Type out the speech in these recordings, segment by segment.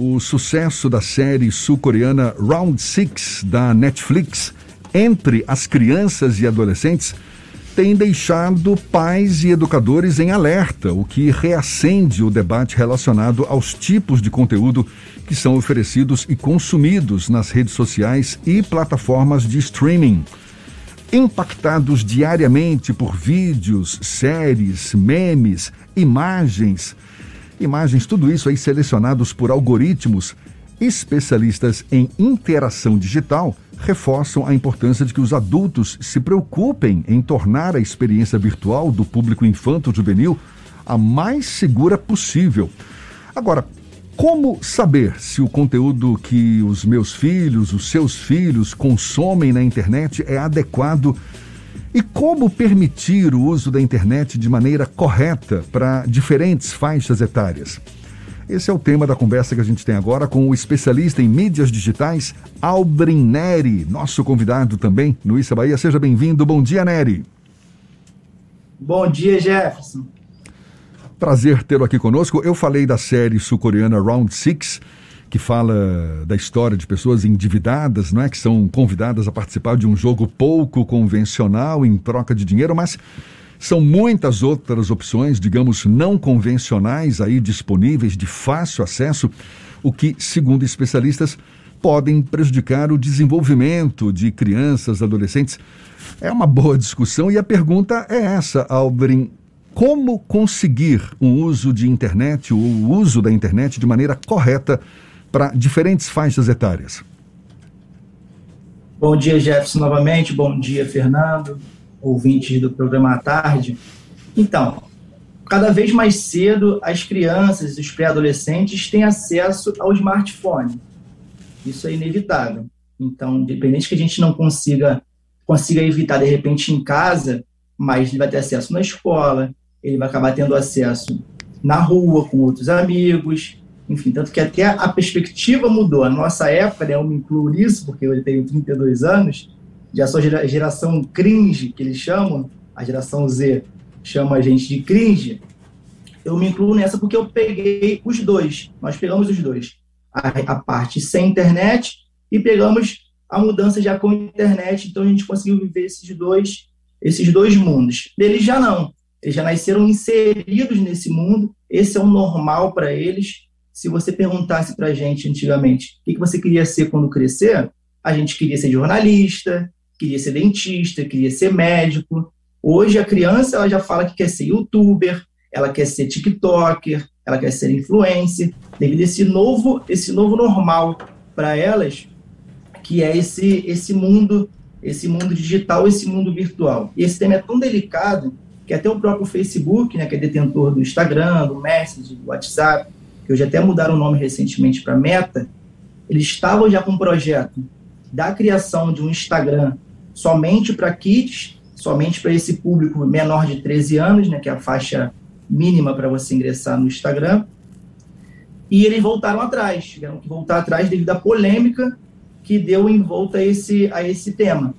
o sucesso da série sul-coreana Round Six da Netflix entre as crianças e adolescentes tem deixado pais e educadores em alerta, o que reacende o debate relacionado aos tipos de conteúdo que são oferecidos e consumidos nas redes sociais e plataformas de streaming. Impactados diariamente por vídeos, séries, memes, imagens, imagens, tudo isso aí selecionados por algoritmos, especialistas em interação digital reforçam a importância de que os adultos se preocupem em tornar a experiência virtual do público infanto-juvenil a mais segura possível. Agora, como saber se o conteúdo que os meus filhos, os seus filhos consomem na internet é adequado? E como permitir o uso da internet de maneira correta para diferentes faixas etárias? Esse é o tema da conversa que a gente tem agora com o especialista em mídias digitais, Albrin Neri, nosso convidado também no Issa Bahia. Seja bem-vindo. Bom dia, Neri. Bom dia, Jefferson. Prazer tê-lo aqui conosco. Eu falei da série sul-coreana Round Six, que fala da história de pessoas endividadas, não é? Que são convidadas a participar de um jogo pouco convencional em troca de dinheiro, mas são muitas outras opções, digamos, não convencionais aí disponíveis de fácil acesso, o que, segundo especialistas, podem prejudicar o desenvolvimento de crianças, adolescentes. É uma boa discussão e a pergunta é essa, Albrin como conseguir um uso de internet, o uso da internet de maneira correta para diferentes faixas etárias. Bom dia, Jefferson, novamente. Bom dia, Fernando, ouvintes do programa à tarde. Então, cada vez mais cedo, as crianças e os pré-adolescentes têm acesso ao smartphone. Isso é inevitável. Então, independente que a gente não consiga, consiga evitar, de repente, em casa, mas ele vai ter acesso na escola, ele vai acabar tendo acesso na rua com outros amigos, enfim, tanto que até a perspectiva mudou. A nossa época, né, eu me incluo nisso, porque eu tenho 32 anos, já sou geração cringe, que eles chamam, a geração Z chama a gente de cringe, eu me incluo nessa porque eu peguei os dois, nós pegamos os dois. A, a parte sem internet e pegamos a mudança já com internet, então a gente conseguiu viver esses dois, esses dois mundos. Eles já não. Eles já nasceram inseridos nesse mundo, esse é o normal para eles. Se você perguntasse para a gente antigamente o que você queria ser quando crescer, a gente queria ser jornalista, queria ser dentista, queria ser médico. Hoje a criança ela já fala que quer ser youtuber, ela quer ser tiktoker, ela quer ser influencer, devido a esse novo, esse novo normal para elas, que é esse, esse mundo, esse mundo digital, esse mundo virtual. E esse tema é tão delicado que até o próprio Facebook, né, que é detentor do Instagram, do Messenger, do WhatsApp, que hoje até mudaram o nome recentemente para Meta, eles estavam já com um projeto da criação de um Instagram somente para kids, somente para esse público menor de 13 anos, né, que é a faixa mínima para você ingressar no Instagram. E eles voltaram atrás, tiveram que voltar atrás devido à polêmica que deu em volta a esse, a esse tema.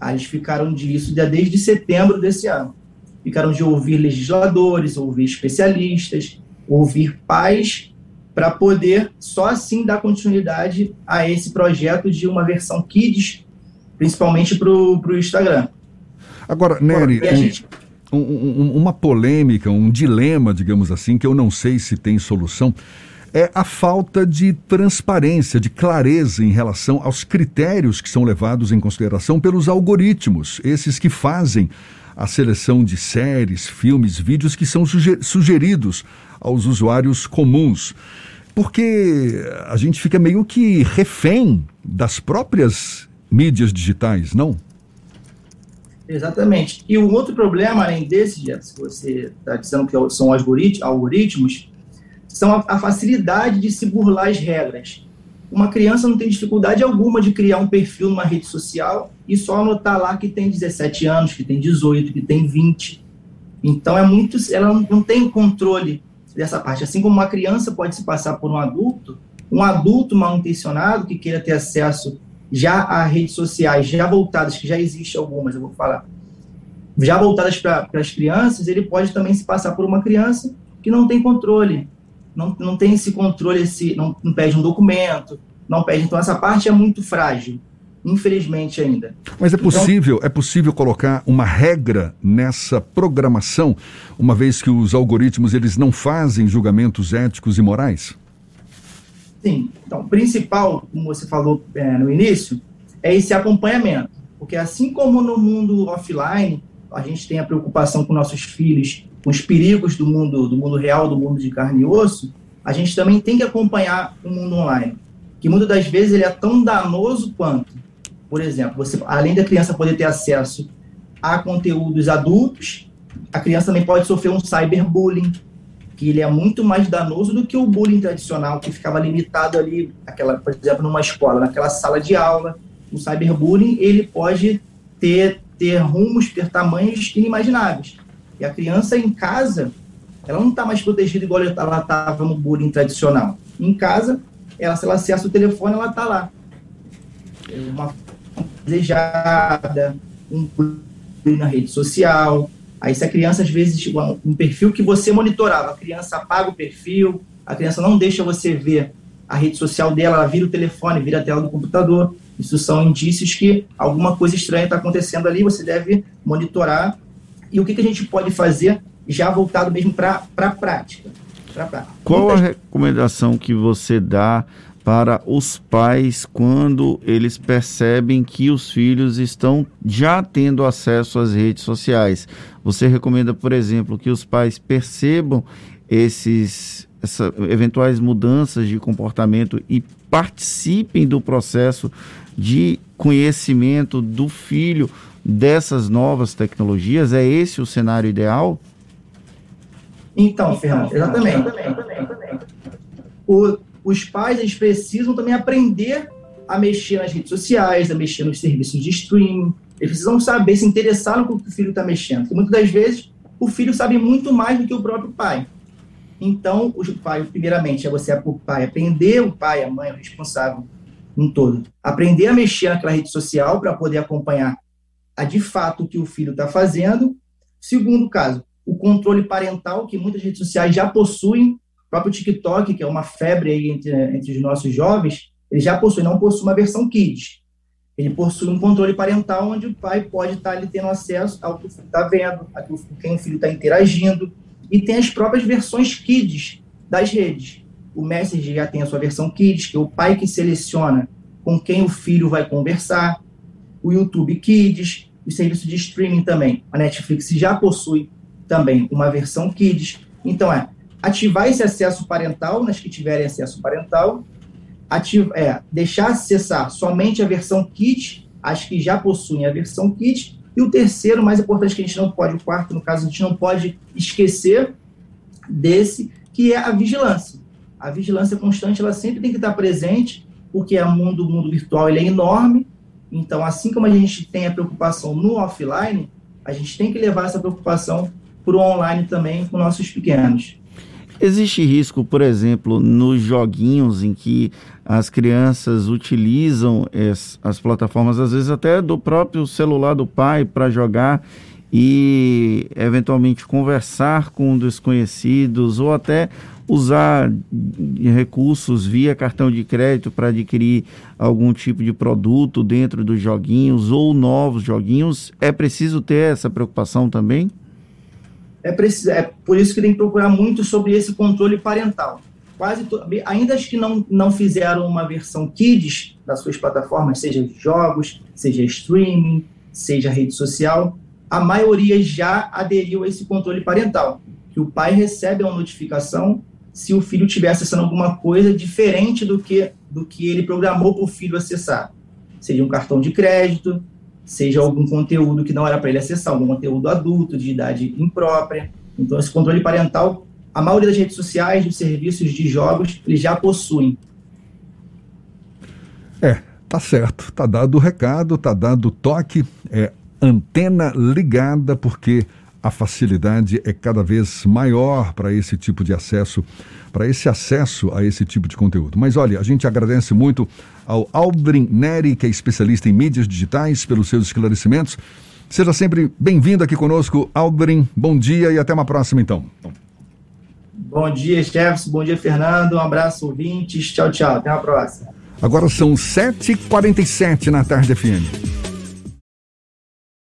Aí eles ficaram disso desde setembro desse ano ficaram de ouvir legisladores, ouvir especialistas, ouvir pais, para poder só assim dar continuidade a esse projeto de uma versão Kids, principalmente para o Instagram. Agora, Nery, um, um, uma polêmica, um dilema, digamos assim, que eu não sei se tem solução, é a falta de transparência, de clareza em relação aos critérios que são levados em consideração pelos algoritmos, esses que fazem a seleção de séries, filmes, vídeos que são sugeridos aos usuários comuns. Porque a gente fica meio que refém das próprias mídias digitais, não? Exatamente. E o outro problema, além desse, que você está dizendo que são algoritmos, são a, a facilidade de se burlar as regras uma criança não tem dificuldade alguma de criar um perfil numa rede social e só anotar lá que tem 17 anos, que tem 18, que tem 20. Então é muito, ela não tem controle dessa parte. Assim como uma criança pode se passar por um adulto, um adulto mal intencionado que queira ter acesso já a redes sociais, já voltadas, que já existem algumas, eu vou falar, já voltadas para as crianças, ele pode também se passar por uma criança que não tem controle não, não tem esse controle, esse, não, não pede um documento, não pede. Então, essa parte é muito frágil infelizmente ainda. Mas é então, possível, então, é possível colocar uma regra nessa programação, uma vez que os algoritmos eles não fazem julgamentos éticos e morais? Sim. Então, o principal, como você falou é, no início, é esse acompanhamento, porque assim como no mundo offline, a gente tem a preocupação com nossos filhos, com os perigos do mundo, do mundo real, do mundo de carne e osso, a gente também tem que acompanhar o mundo online, que muitas das vezes ele é tão danoso quanto por exemplo, você, além da criança poder ter acesso a conteúdos adultos, a criança também pode sofrer um cyberbullying, que ele é muito mais danoso do que o bullying tradicional, que ficava limitado ali, aquela, por exemplo, numa escola, naquela sala de aula. O cyberbullying, ele pode ter, ter rumos, ter tamanhos inimagináveis. E a criança em casa, ela não está mais protegida igual ela estava no bullying tradicional. Em casa, ela, se ela acessa o telefone, ela está lá. É uma desejada, um na rede social. Aí se a criança, às vezes, tipo, um perfil que você monitorava, a criança apaga o perfil, a criança não deixa você ver a rede social dela, ela vira o telefone, vira a tela do computador. Isso são indícios que alguma coisa estranha está acontecendo ali, você deve monitorar. E o que, que a gente pode fazer já voltado mesmo para a prática? prática? Qual a recomendação que você dá para os pais quando eles percebem que os filhos estão já tendo acesso às redes sociais. Você recomenda, por exemplo, que os pais percebam esses essa, eventuais mudanças de comportamento e participem do processo de conhecimento do filho dessas novas tecnologias? É esse o cenário ideal? Então, Fernando, exatamente. O, os pais eles precisam também aprender a mexer nas redes sociais, a mexer nos serviços de streaming. Eles precisam saber, se interessar no que o filho está mexendo. Porque muitas das vezes o filho sabe muito mais do que o próprio pai. Então, o pai, primeiramente, é você, o pai, aprender, o pai, a mãe, o responsável um todo, aprender a mexer naquela rede social para poder acompanhar a de fato o que o filho está fazendo. Segundo caso, o controle parental, que muitas redes sociais já possuem, próprio TikTok, que é uma febre aí entre, entre os nossos jovens, ele já possui, não possui uma versão Kids. Ele possui um controle parental onde o pai pode estar ali tendo acesso ao que o filho está vendo, a quem o filho está interagindo, e tem as próprias versões Kids das redes. O Messenger já tem a sua versão Kids, que é o pai que seleciona com quem o filho vai conversar. O YouTube Kids, o serviço de streaming também. A Netflix já possui também uma versão Kids. Então, é, ativar esse acesso parental nas que tiverem acesso parental, ativa, é, deixar acessar somente a versão kit, as que já possuem a versão kit, e o terceiro, mais importante que a gente não pode, o quarto, no caso, a gente não pode esquecer desse, que é a vigilância. A vigilância constante, ela sempre tem que estar presente, porque é o mundo, o mundo virtual ele é enorme, então, assim como a gente tem a preocupação no offline, a gente tem que levar essa preocupação para o online também com nossos pequenos. Existe risco, por exemplo, nos joguinhos em que as crianças utilizam as, as plataformas, às vezes até do próprio celular do pai para jogar e eventualmente conversar com desconhecidos ou até usar recursos via cartão de crédito para adquirir algum tipo de produto dentro dos joguinhos ou novos joguinhos, é preciso ter essa preocupação também? é, preciso, é por isso que tem que procurar muito sobre esse controle parental. Quase to, ainda as que não, não fizeram uma versão kids das suas plataformas, seja jogos, seja streaming, seja rede social, a maioria já aderiu a esse controle parental, que o pai recebe uma notificação se o filho estiver acessando alguma coisa diferente do que, do que ele programou para o filho acessar. Seja um cartão de crédito, seja algum conteúdo que não era para ele acessar, algum conteúdo adulto, de idade imprópria. Então, esse controle parental, a maioria das redes sociais, dos serviços de jogos, eles já possuem. É, tá certo. Tá dado o recado, tá dado o toque. É antena ligada, porque a facilidade é cada vez maior para esse tipo de acesso, para esse acesso a esse tipo de conteúdo. Mas olha, a gente agradece muito ao Aldrin Neri, que é especialista em mídias digitais, pelos seus esclarecimentos. Seja sempre bem-vindo aqui conosco, Aldrin. Bom dia e até uma próxima, então. Bom dia, Jefferson. Bom dia, Fernando. Um abraço, ouvintes. Tchau, tchau. Até a próxima. Agora são 7h47 na tarde FM.